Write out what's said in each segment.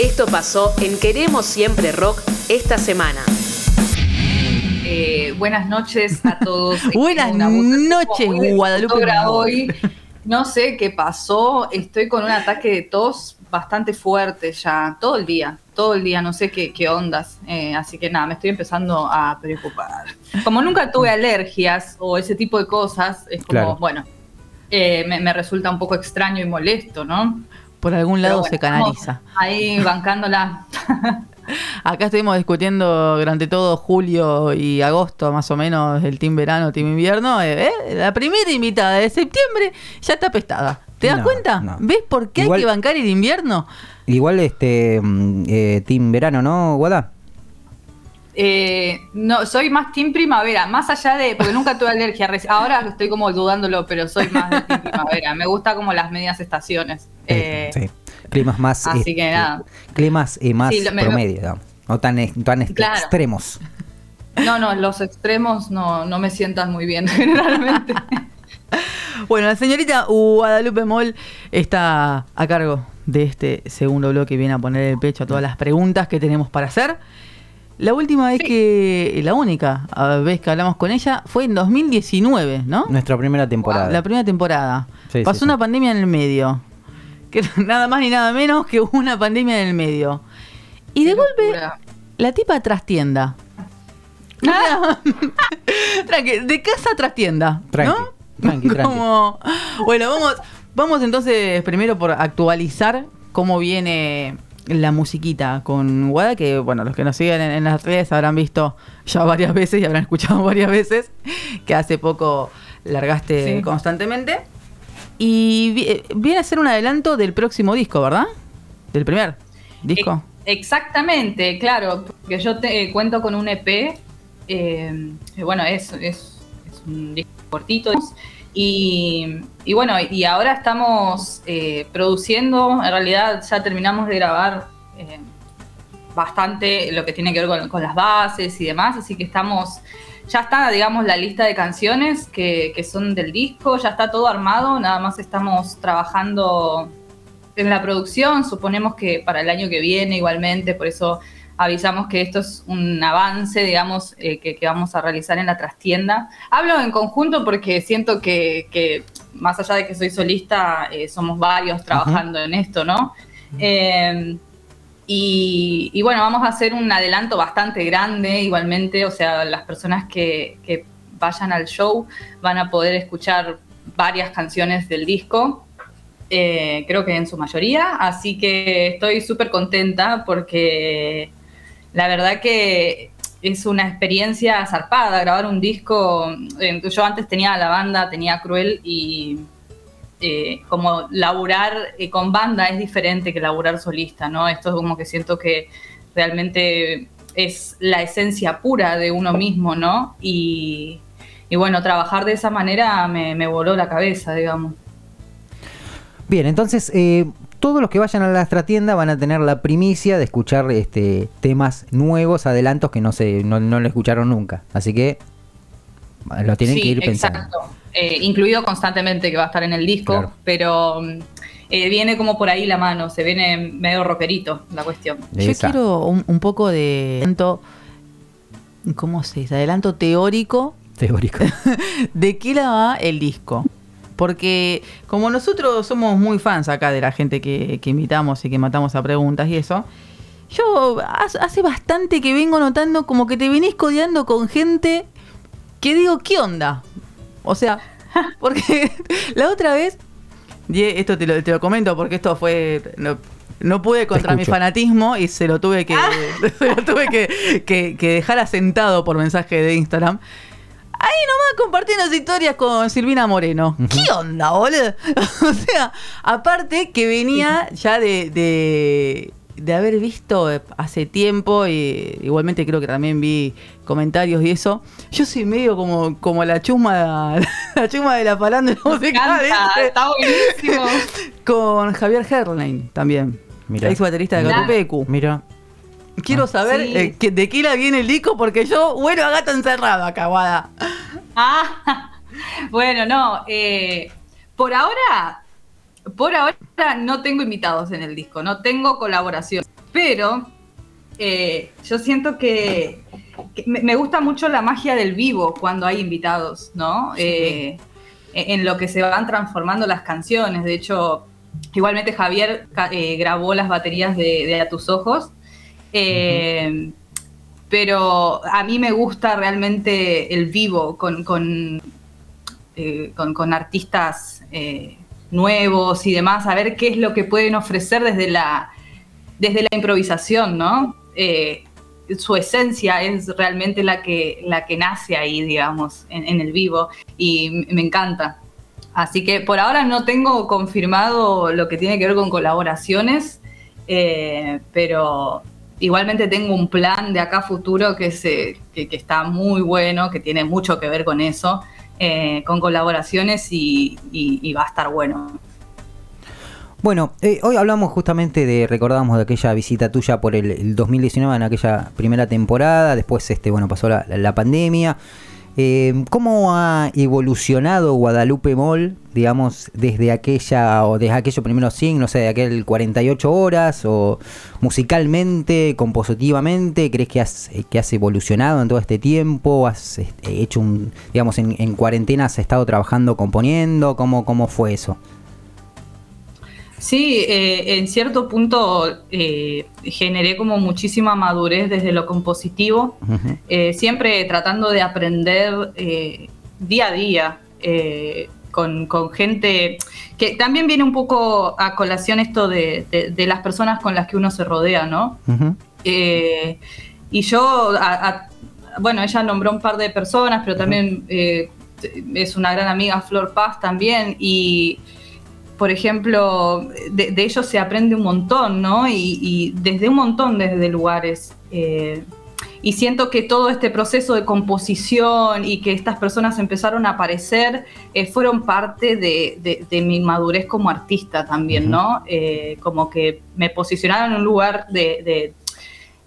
Esto pasó en Queremos Siempre Rock esta semana. Eh, buenas noches a todos. buenas noches, Guadalupe. Hoy. No sé qué pasó, estoy con un ataque de tos bastante fuerte ya, todo el día, todo el día, no sé qué, qué ondas, eh, así que nada, me estoy empezando a preocupar. Como nunca tuve alergias o ese tipo de cosas, es como, bueno, eh, me, resulta un poco extraño y molesto, ¿no? Por algún lado se canaliza. Ahí bancándola. Acá estuvimos discutiendo durante todo julio y agosto, más o menos, el team verano, team invierno. Eh, eh, la primera invitada de septiembre ya está pestada. ¿Te das cuenta? ¿Ves por qué hay que bancar el invierno? Igual este mm, eh, team verano, ¿no, Guada? No, soy más team primavera, más allá de, porque nunca tuve alergia, ahora estoy como dudándolo, pero soy más de team primavera, me gusta como las medias estaciones. sí climas más, Así que este, nada. climas eh, más promedio, no tan, tan extremos. No, no, los extremos no, no me sientan muy bien generalmente. bueno, la señorita Guadalupe Moll está a cargo de este segundo bloque y viene a poner el pecho a todas las preguntas que tenemos para hacer. La última vez que, la única vez que hablamos con ella fue en 2019, ¿no? Nuestra primera temporada. La primera temporada. Pasó una pandemia en el medio que nada más ni nada menos que una pandemia en el medio. Y de golpe, la tipa trastienda. Ah. tranqui, de casa trastienda. Tranqui, ¿no? tranqui, tranqui. bueno, vamos, vamos entonces primero por actualizar cómo viene la musiquita con Wada, que bueno, los que nos siguen en, las redes habrán visto ya varias veces y habrán escuchado varias veces, que hace poco largaste constantemente. Y eh, viene a ser un adelanto del próximo disco, ¿verdad? Del primer disco. Exactamente, claro, porque yo te, eh, cuento con un EP, eh, bueno, es, es, un disco cortito, y, y, bueno, y ahora estamos produciendo, en realidad ya terminamos de grabar bastante lo que tiene que ver con, con, las bases y demás, así que estamos ya está, digamos, la lista de canciones que, son del disco, ya está todo armado, nada más estamos trabajando en la producción, suponemos que para el año que viene igualmente, por eso avisamos que esto es un avance, digamos, eh, que, vamos a realizar en la trastienda. Hablo en conjunto porque siento que, más allá de que soy solista, eh, somos varios trabajando en esto, ¿no? Y, bueno, vamos a hacer un adelanto bastante grande igualmente, o sea, las personas que, vayan al show van a poder escuchar varias canciones del disco, eh, creo que en su mayoría, así que estoy súper contenta porque la verdad que es una experiencia zarpada grabar un disco. Eh, yo antes tenía la banda, tenía Cruel y eh, como laburar eh, con banda es diferente que laburar solista, ¿no? Esto es como que siento que realmente es la esencia pura de uno mismo, ¿no? Y, bueno, trabajar de esa manera me, voló la cabeza, digamos. Bien, entonces eh, todos los que vayan a la tienda van a tener la primicia de escuchar este, temas nuevos, adelantos que no, se, no, lo escucharon nunca. Así que lo tienen que ir pensando. Exacto. Eh, incluido constantemente que va a estar en el disco, pero eh, viene como por ahí la mano, se viene medio rockerito la cuestión. Yo quiero un, poco de adelanto, ¿cómo se dice? Adelanto teórico. Teórico. de qué la va el disco. Porque como nosotros somos muy fans acá de la gente que, que invitamos y que matamos a preguntas y eso, yo hace bastante que vengo notando como que te venís codeando con gente que digo, ¿qué onda? O sea, porque la otra vez, y esto te lo, te lo comento porque esto fue... No, pude contra mi fanatismo y se lo tuve que, ah. tuve que, dejar asentado por mensaje de Instagram. Ahí nomás compartí unas historias con Silvina Moreno. ¿Qué onda, boludo? o sea, aparte que venía ya de, de haber visto hace tiempo, y igualmente creo que también vi comentarios y eso, yo soy medio como, como la chuma la chuma de la palandra musical. Está buenísimo. Con Javier Herlein también, Mira. ex baterista de Catupecu. Mira. Quiero ah. saber eh, de qué la viene el disco, porque yo, bueno, a gato encerrado, acabada. Ah, bueno, no. Eh, por ahora por ahora no tengo invitados en el disco, no tengo colaboración. pero eh, yo siento que, que me, gusta mucho la magia del vivo cuando hay invitados, ¿no? Eh, en lo que se van transformando las canciones. De hecho, igualmente Javier grabó las baterías de, de A tus ojos. Eh, Pero a mí me gusta realmente el vivo con, con, eh, con- artistas eh, nuevos y demás, a ver qué es lo que pueden ofrecer desde la, desde la improvisación, ¿no? Su esencia es realmente la que, la que nace ahí, digamos, en, el vivo, y me encanta. Así que por ahora no tengo confirmado lo que tiene que ver con colaboraciones, pero igualmente tengo un plan de acá futuro que, se, que, que está muy bueno, que tiene mucho que ver con eso, eh, con colaboraciones y va a estar bueno. Bueno, eh, hoy hablamos justamente de, recordamos de aquella visita tuya por el, el 2019 en aquella primera temporada, después este, bueno, pasó la, la pandemia. Eh, ¿Cómo ha evolucionado Guadalupe Mall, digamos, desde aquella o desde aquello primero sí, no sé, de aquel 48 horas o musicalmente, compositivamente? ¿Crees que has, eh, que has evolucionado en todo este tiempo? ¿Has este, hecho un, digamos, en, en cuarentena has estado trabajando, componiendo? ¿Cómo, cómo fue eso? Sí, eh, en cierto punto eh, generé como muchísima madurez desde lo compositivo, eh, siempre tratando de aprender eh, día a día con, con gente que también viene un poco a colación esto de, de- de las personas con las que uno se rodea, ¿no? Y yo, a- a- bueno, ella nombró un par de personas, pero también eh, es una gran amiga, Flor Paz también, y por ejemplo, de, de ellos se aprende un montón, ¿no? Y, y desde un montón desde lugares. eh, y siento que todo este proceso de composición y que estas personas empezaron a aparecer eh, fueron parte de, de- de mi madurez como artista también. ¿no? Eh, como que me posicionaron en un lugar de,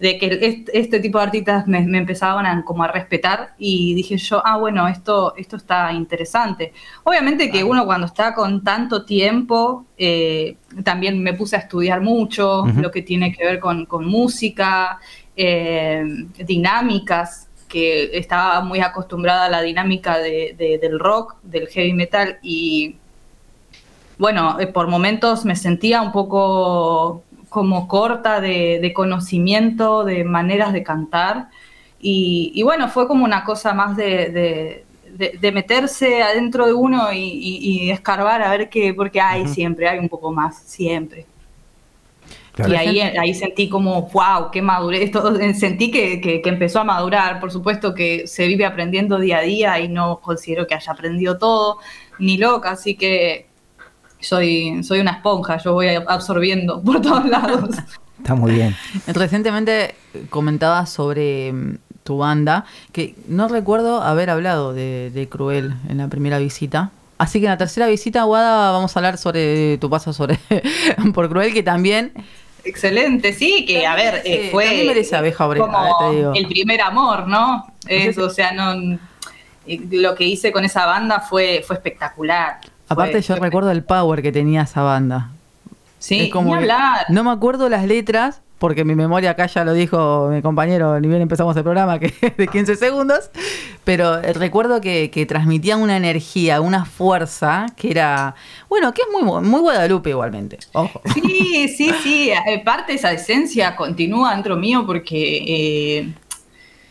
de- que este, este tipo de artistas me, me empezaban a, como a respetar y dije yo, ah, bueno, esto, esto está interesante. Obviamente que uno cuando está con tanto tiempo, eh, también me puse a estudiar mucho lo que tiene que ver con, con música, eh, dinámicas, que estaba muy acostumbrada a la dinámica de- de- del rock, del heavy metal y bueno, eh, por momentos me sentía un poco como corta de, de conocimiento, de maneras de cantar. Y, y bueno, fue como una cosa más de, de- de- de meterse adentro de uno y, y- y escarbar a ver qué, porque hay siempre, hay un poco más, siempre. Claro. Y ahí, ahí sentí como, wow, qué madurez. Esto, sentí que, que- que empezó a madurar. Por supuesto que se vive aprendiendo día a día y no considero que haya aprendido todo, ni loca, así que soy, soy una esponja, yo voy absorbiendo por todos lados. Está muy bien. Recientemente comentabas sobre mm, tu banda, que no recuerdo haber hablado de, de Cruel en la primera visita. Así que en la tercera visita, Guada, vamos a hablar sobre tu paso sobre por Cruel, que también Excelente, sí, que a ver, eh, fue también merece abeja obrera, como eh, te digo. el primer amor, ¿no? Es, o sea, no lo que hice con esa banda fue, fue espectacular. Aparte yo recuerdo el power que tenía esa banda. Sí, Es como hablar. no me acuerdo las letras, porque mi memoria acá ya lo dijo mi compañero, ni bien empezamos el programa, que es de 15 segundos, pero eh, recuerdo que, que transmitían una energía, una fuerza, que era, bueno, que es muy, muy Guadalupe igualmente, ojo. Sí, sí, sí. eh, Parte de esa esencia continúa dentro mío porque eh,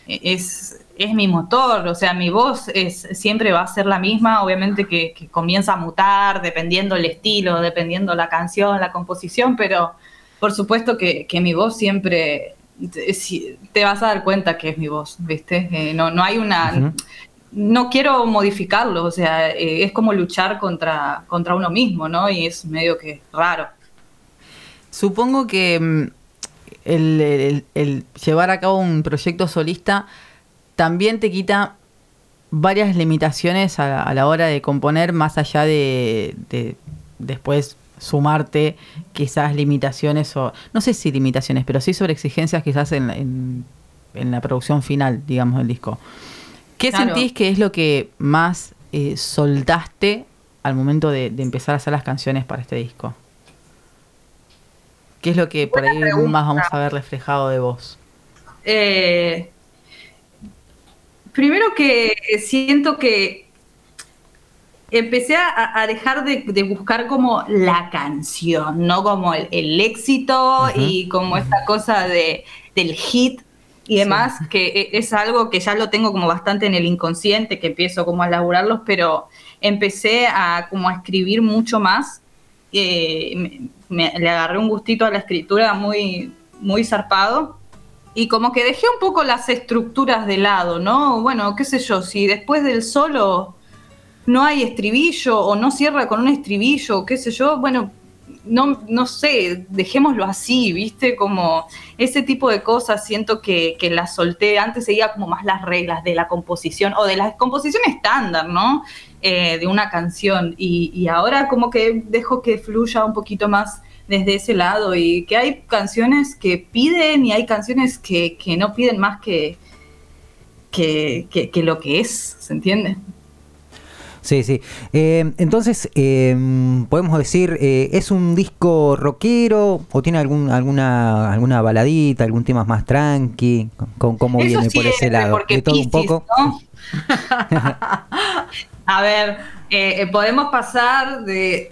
es, es mi motor. O sea, mi voz es, siempre va a ser la misma. Obviamente que, que comienza a mutar dependiendo el estilo, dependiendo la canción, la composición, pero por supuesto que, que mi voz siempre te, te vas a dar cuenta que es mi voz, ¿viste? Eh, no, no hay una. No quiero modificarlo, o sea, eh, es como luchar contra, contra uno mismo, ¿no? Y es medio que raro. Supongo que mm, el, el- el llevar a cabo un proyecto solista también te quita varias limitaciones a, a la hora de componer, más allá de, de después sumarte quizás limitaciones o no sé si limitaciones, pero sí sobre exigencias quizás en, la- en- en la producción final, digamos, del disco. ¿Qué Claro. sentís que es lo que más eh, soltaste al momento de, de empezar a hacer las canciones para este disco? ¿Qué es lo que por Buena ahí pregunta. más vamos a ver reflejado de vos? Eh, primero que siento que empecé a, a dejar de, de buscar como la canción, no como el, el éxito y como esta cosa de, del hit y demás, que e- es algo que ya lo tengo como bastante en el inconsciente, que empiezo como a laburarlos, pero empecé a como a escribir mucho más. eh, me- me- le agarré un gustito a la escritura muy, muy zarpado y como que dejé un poco las estructuras de lado, ¿no? Bueno, qué sé yo, si después del solo no hay estribillo o no cierra con un estribillo, qué sé yo, bueno, no, no sé, dejémoslo así, ¿viste? Como ese tipo de cosas siento que, que las solté, antes seguía como más las reglas de la composición o de la composición estándar, ¿no? Eh, de una canción y, y ahora como que dejo que fluya un poquito más desde ese lado y que hay canciones que piden y hay canciones que, que no piden más que, que, que- que lo que es, ¿se entiende? Sí, sí. Eh, entonces, eh, podemos decir, eh, ¿es un disco rockero o tiene algún, alguna, alguna baladita, algún tema más tranqui? ¿Cómo, cómo Eso viene por ese lado? ¿De todo un poco? ¿no? A ver, podemos pasar de...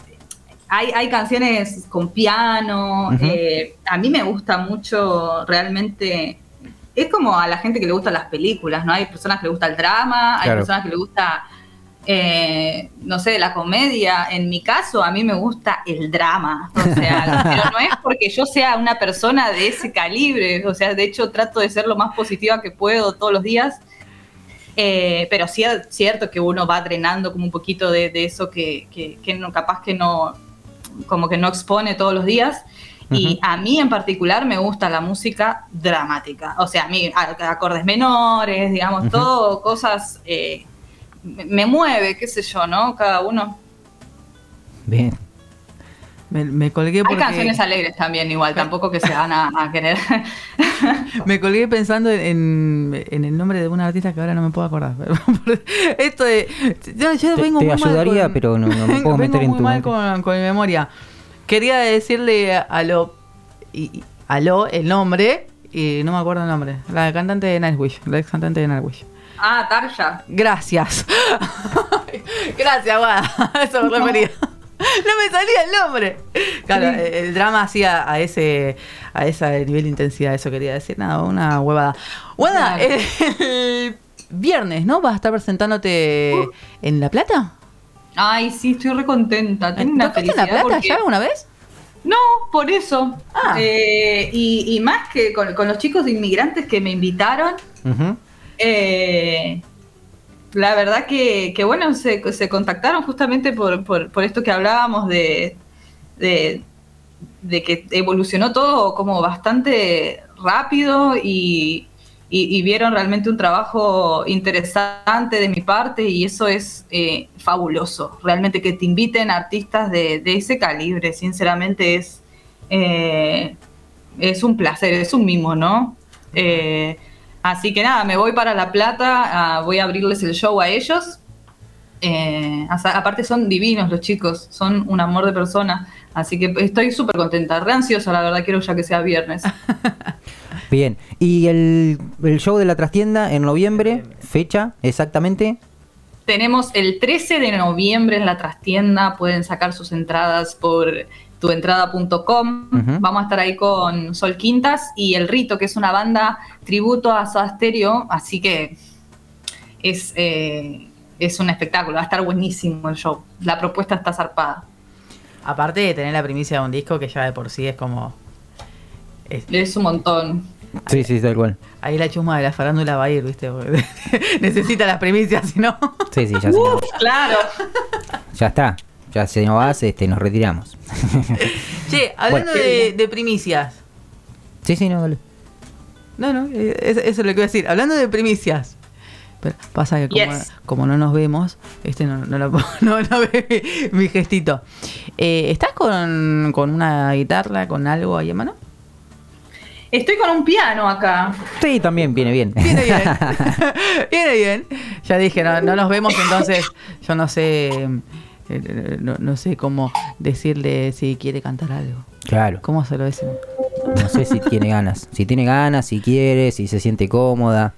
Hay, hay canciones con piano, eh, a mí me gusta mucho realmente... Es como a la gente que le gustan las películas, ¿no? Hay personas que le gusta el drama, hay personas que le gusta, eh, no sé, la comedia. En mi caso, a mí me gusta el drama. O sea, pero no es porque yo sea una persona de ese calibre. O sea, de hecho, trato de ser lo más positiva que puedo todos los días. Eh, pero sí es cierto que uno va drenando como un poquito de, de eso que, que- que no, capaz que no, como que no expone todos los días. Y a mí en particular me gusta la música dramática. O sea, a mí acordes menores, digamos, todo, cosas... eh, me mueve, qué sé yo, ¿no? Cada uno. Bien. Me, me colgué Hay porque canciones alegres también igual, tampoco que se van a, a querer. me colgué pensando en, en el nombre de una artista que ahora no me puedo acordar. Esto de yo, yo Te- vengo te muy mal con- pero no- no me puedo vengo meter en muy tu mal mente. con, con mi memoria. Quería decirle a lo y, a lo el nombre y no me acuerdo el nombre. La cantante de Nightwish, la ex cantante de Nightwish. ah, Tarja. Gracias. Gracias, Guada. Eso me refería. No me salía el nombre. Claro, el drama hacía a ese a ese nivel de intensidad, eso quería decir. Nada, una huevada. Claro. el viernes, ¿no? ¿Vas a estar presentándote Uh. en La Plata? Ay, sí, estoy re contenta. Tengo una ¿Tocaste en La Plata porque- ya alguna vez? No, por eso. Ah. Eh, y, y más que con, con los chicos inmigrantes que me invitaron, eh, la verdad que, bueno, se, contactaron justamente por, por, esto que hablábamos de, de, que evolucionó todo como bastante rápido y, vieron realmente un trabajo interesante de mi parte y eso es eh, fabuloso. Realmente que te inviten artistas de, de ese calibre, sinceramente es, eh, es un placer, es un mimo, ¿no? Eh, así que nada, me voy para La Plata, voy a abrirles el show a ellos. Eh, aparte son divinos los chicos, son un amor de persona, así que estoy súper contenta, re ansiosa la verdad, quiero ya que sea viernes. Bien. ¿Y el, el show de la trastienda en noviembre? ¿Fecha exactamente? Tenemos el 13 de noviembre en la trastienda, pueden sacar sus entradas por tuentrada.com. Vamos a estar ahí con Sol Quintas y El Rito, que es una banda tributo a Soda Stereo, así que es, eh, es un espectáculo, va a estar buenísimo el show. La propuesta está zarpada. Aparte de tener la primicia de un disco que ya de por sí es como. es- Es un montón. Sí, sí, tal cual. ahí la chusma de la farándula va a ir, ¿viste? Necesita las primicias, si no. Sí, sí, ya, nos- Claro. ya está. Ya se nos va, este, nos retiramos. Che, hablando Bueno. de, de primicias. sí, sí, no, dale. No, no, eh, es- eso es lo que iba a decir. Hablando de primicias. Pero pasa que como, Yes. como no nos vemos, este no, no, lo puedo- no, no ve mi, mi gestito. Eh, ¿Estás con, con una guitarra, con algo ahí en mano? Estoy con un piano acá. Sí, también viene bien. Viene bien. Viene bien. Ya dije, no, no nos vemos, entonces yo no sé, eh, no, no sé cómo decirle si quiere cantar algo. Claro. ¿Cómo se lo decimos? No sé si tiene ganas. Si tiene ganas, si quiere, si se siente cómoda.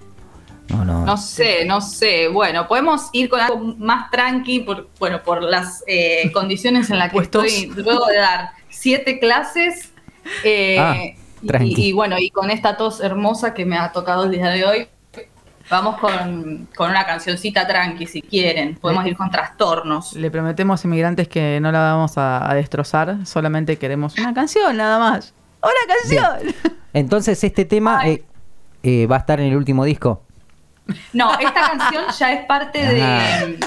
No, no. No sé, no sé. Bueno, podemos ir con algo más tranqui, por, bueno, por las eh, condiciones en las que Puestos. estoy luego de dar siete clases. eh, Ah, y- tranqui. y, bueno, y con esta tos hermosa que me ha tocado el día de hoy, vamos con, con una cancioncita tranqui si quieren. Podemos ir con trastornos. Le prometemos inmigrantes que no la vamos a, a destrozar, solamente queremos una canción nada más. ¡Una canción! Entonces, este tema eh, eh, va a estar en el último disco. No, esta canción ya es parte de.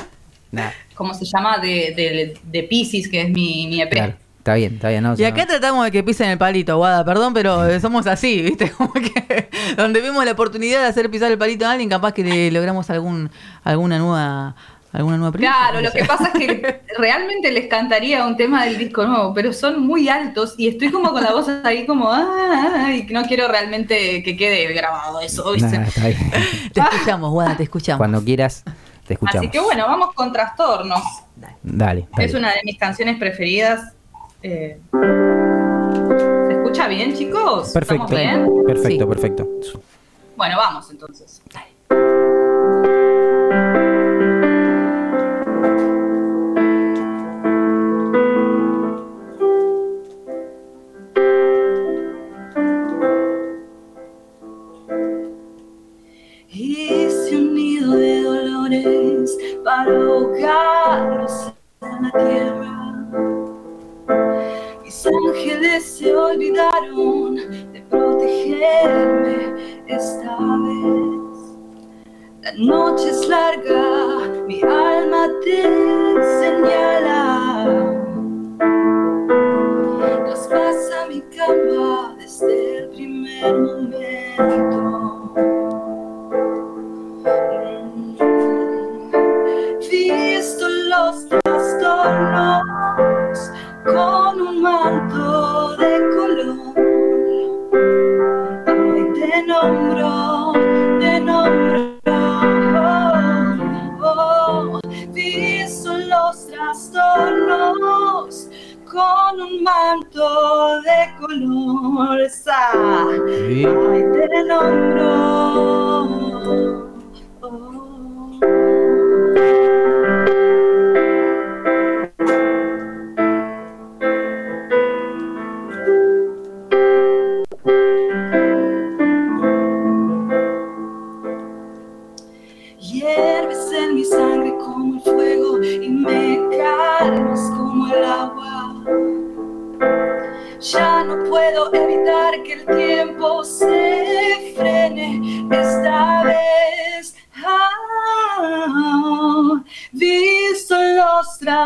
Nah, ¿Cómo se llama? De, de, de Pisces, que es mi, mi EP. claro. Está bien, está bien. no, Y no. acá tratamos de que pisen el palito, Guada, perdón, pero eh, somos así, ¿viste? Como que donde vemos la oportunidad de hacer pisar el palito a alguien, capaz que le logramos algún alguna nueva alguna nueva primicia, Claro, no lo que pasa es que realmente les cantaría un tema del disco nuevo, pero son muy altos y estoy como con la voz ahí como, ah, y no quiero realmente que quede grabado eso, ¿viste? Nah, está bien. Te escuchamos, Guada, te escuchamos. Cuando quieras, te escuchamos. Así que bueno, vamos con Trastornos. Dale. Es dale. una de mis canciones preferidas. Eh, ¿Se escucha bien, chicos? Perfecto. ¿Estamos bien? Perfecto, Sí. perfecto. Bueno, vamos entonces. Hice un nido de dolores para ahogarlos en la tierra. Mi alma te señala. Traspasa mi cama desde el primer momento. Visto los trastornos con un manto de color. Ay, te nombro, un manto de color. Esa. Sí. Ay, te nombro.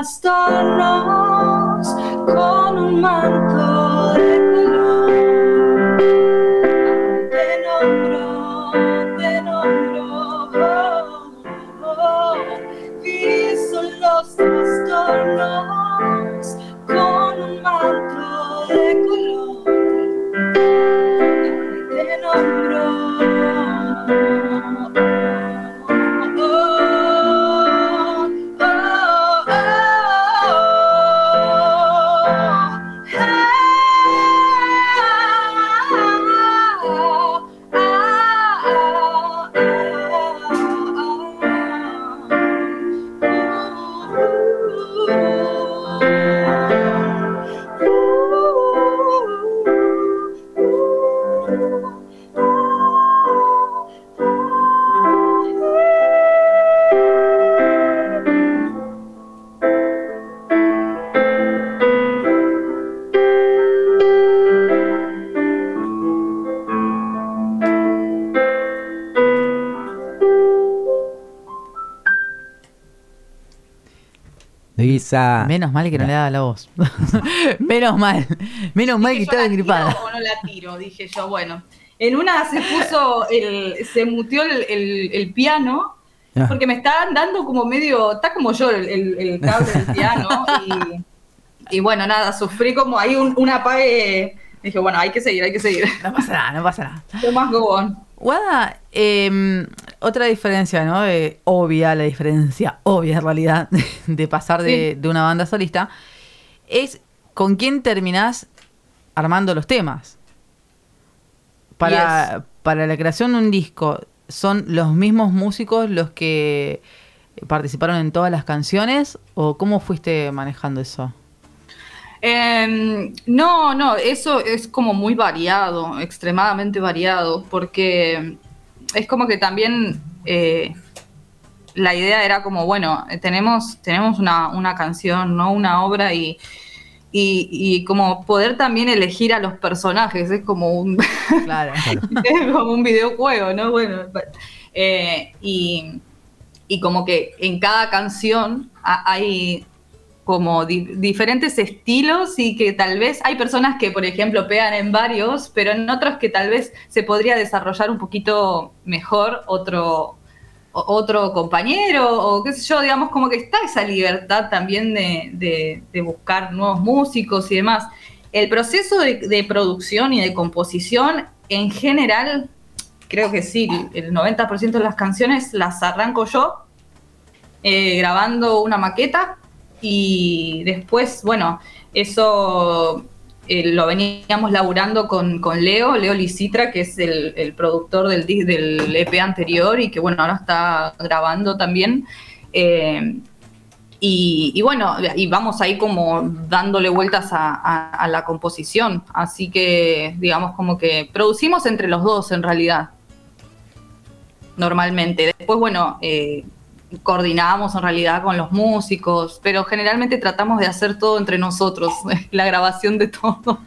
Los trastornos con un manto Menos mal que no le daba la voz. Menos mal. Menos mal que estaba ¿yo la gripada. tiro o no la tiro? Dije yo, bueno. En una se puso, el, se mutió el, el- el piano, Ah. porque me estaban dando como medio, está como yo el, el- el cable del piano, y, y bueno, nada, sufrí como ahí un, un apague. Dije, bueno, hay que seguir, hay que seguir. No pasa nada, no pasa nada. Lo más gobón. Guada, eh, otra diferencia, ¿no? Eh, obvia, la diferencia obvia en realidad de pasar de, de una banda solista, es con quién terminás armando los temas. Para, para la creación de un disco, ¿son los mismos músicos los que participaron en todas las canciones? ¿O cómo fuiste manejando eso? Em, no, no, eso es como muy variado, extremadamente variado, porque es como que también eh, la idea era como, bueno, tenemos, tenemos una, una canción, ¿no? Una obra y, y, y como poder también elegir a los personajes, es como un, Claro. es como un videojuego, ¿no? Bueno, eh, y, y como que en cada canción ha- hay como di- diferentes estilos y que tal vez hay personas que, por ejemplo, pegan en varios, pero en otros que tal vez se podría desarrollar un poquito mejor otro, otro compañero o qué sé yo, digamos, como que está esa libertad también de buscar nuevos músicos y demás. El proceso de, de producción y de composición en general, creo que sí, el 90% de las canciones las arranco yo, eh, grabando una maqueta y después, bueno, eso eh, lo veníamos laburando con, con Leo, Leo Licitra, que es el, productor del, del EP anterior y que bueno, ahora está grabando también. Eh, y, bueno, y vamos ahí como dándole vueltas a la composición. Así que, digamos, como que producimos entre los dos en realidad. Normalmente. Después, bueno, eh, coordinamos en realidad con los músicos, pero generalmente tratamos de hacer todo entre nosotros, la grabación de todo.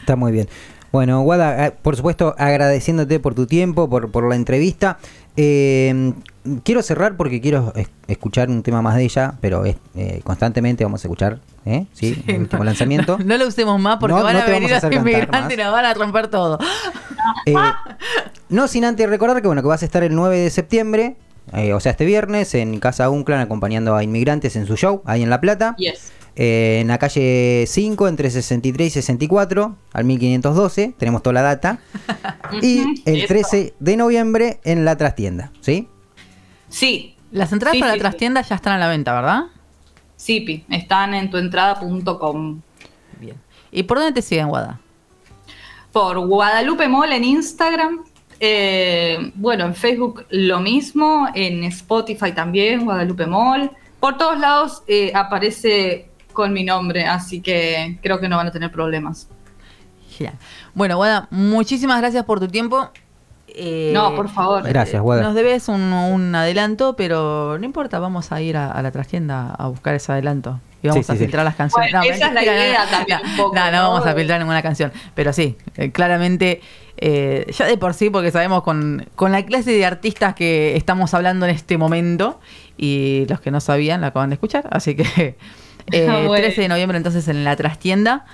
Está muy bien. Bueno, Guada, por supuesto, agradeciéndote por tu tiempo, por, por la entrevista. Eh, quiero cerrar porque quiero es- escuchar un tema más de ella, pero es- eh, constantemente vamos a escuchar, ¿eh? ¿Sí? el último lanzamiento. No, no lo usemos más porque No, van no a venir a los inmigrantes y nos van a romper todo. Eh, no sin antes recordar que bueno que vas a estar el 9 de septiembre, eh, o sea este viernes, en Casa Unclan acompañando a inmigrantes en su show, ahí en La Plata. Yes. Eh, en la calle 5, entre 63 y 64, al 1512, tenemos toda la data. y el eso. 13 de noviembre en la trastienda, ¿sí? Sí, Las entradas Sí, para sí, la sí. trastienda ya están a la venta, ¿verdad? sí, Pi, están en tuentrada.com. Bien. ¿Y por dónde te siguen, Guada? Por Guadalupe Mall en Instagram. Eh, bueno, en Facebook lo mismo, en Spotify también, Guadalupe Mall. Por todos lados eh, aparece con mi nombre, así que creo que no van a tener problemas. Genial. Bueno, Guada, muchísimas gracias por tu tiempo. Eh, No, por favor. Gracias, Guada. Nos debes un, un adelanto, pero no importa, vamos a ir a, a la trastienda a buscar ese adelanto. Vamos Sí, a sí, sí. filtrar las canciones. Bueno, esa es la idea no, también no, un poco, No, no, ¿no? vamos a filtrar ninguna canción. Pero sí, eh, claramente, eh, ya de por sí, porque sabemos con, con la clase de artistas que estamos hablando en este momento, y los que no sabían la acaban de escuchar, así que eh, Ah, bueno. 13 de noviembre entonces en la trastienda.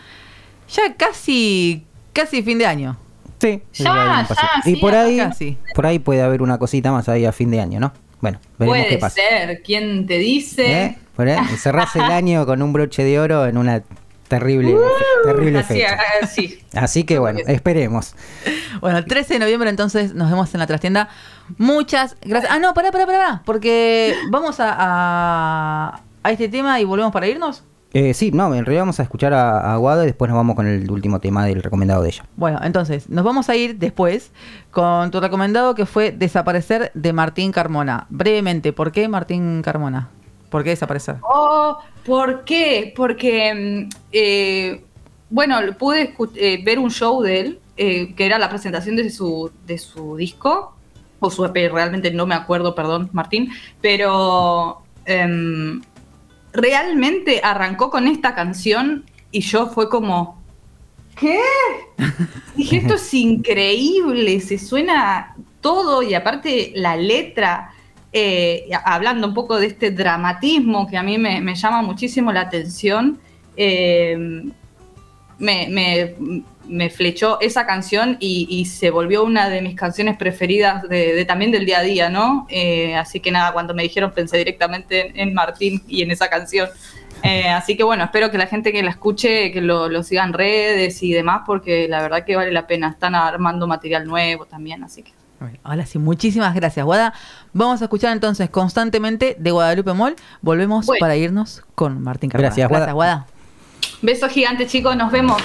Ya casi, casi fin de año. Sí. Ya, ya, y por ahí, casi. por ahí puede haber una cosita más ahí a fin de año, ¿no? Bueno, veremos Puede qué pasa. ser, ¿quién te dice? ¿Eh? Cerrás el año con un broche de oro en una terrible, terrible Así, fecha. ah, sí. Así que bueno, esperemos. Bueno, el 13 de noviembre entonces nos vemos en la trastienda. Muchas gracias. Ah, no, pará, pará, pará, porque vamos a, a, a este tema y volvemos para irnos. Eh, sí, no, en realidad vamos a escuchar a, a Guada y después nos vamos con el último tema del recomendado de ella. Bueno, entonces nos vamos a ir después con tu recomendado que fue Desaparecer de Martín Carmona. Brevemente, ¿por qué Martín Carmona? ¿Por qué desaparecer? Oh, ¿por qué? Porque, mm, eh, bueno, pude eh, ver un show de él, eh, que era la presentación de su, de su disco, o su EP, realmente no me acuerdo, perdón, Martín, pero em, realmente arrancó con esta canción y yo fue como, ¿qué? Dije, esto es increíble, se suena todo y aparte la letra, eh, hablando un poco de este dramatismo que a mí me, me llama muchísimo la atención, eh, me, me- me flechó esa canción y, y se volvió una de mis canciones preferidas de, de también del día a día, ¿no? Eh, así que nada, cuando me dijeron pensé directamente en, en Martín y en esa canción. Eh, así que bueno, espero que la gente que la escuche, que lo, lo siga en redes y demás, porque la verdad que vale la pena. Están armando material nuevo también, así que. Bueno, Ahora sí, muchísimas gracias, Guada. Vamos a escuchar entonces constantemente de Guadalupe Mol. Volvemos Bueno. para irnos con Martín Carmona. Gracias, Guada. Gracias, Guada. Besos gigantes, chicos. Nos vemos.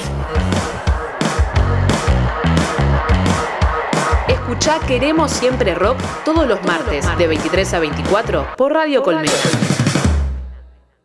Escuchá Queremos Siempre Rock todos los martes de 23 a 24 por Radio Colmena.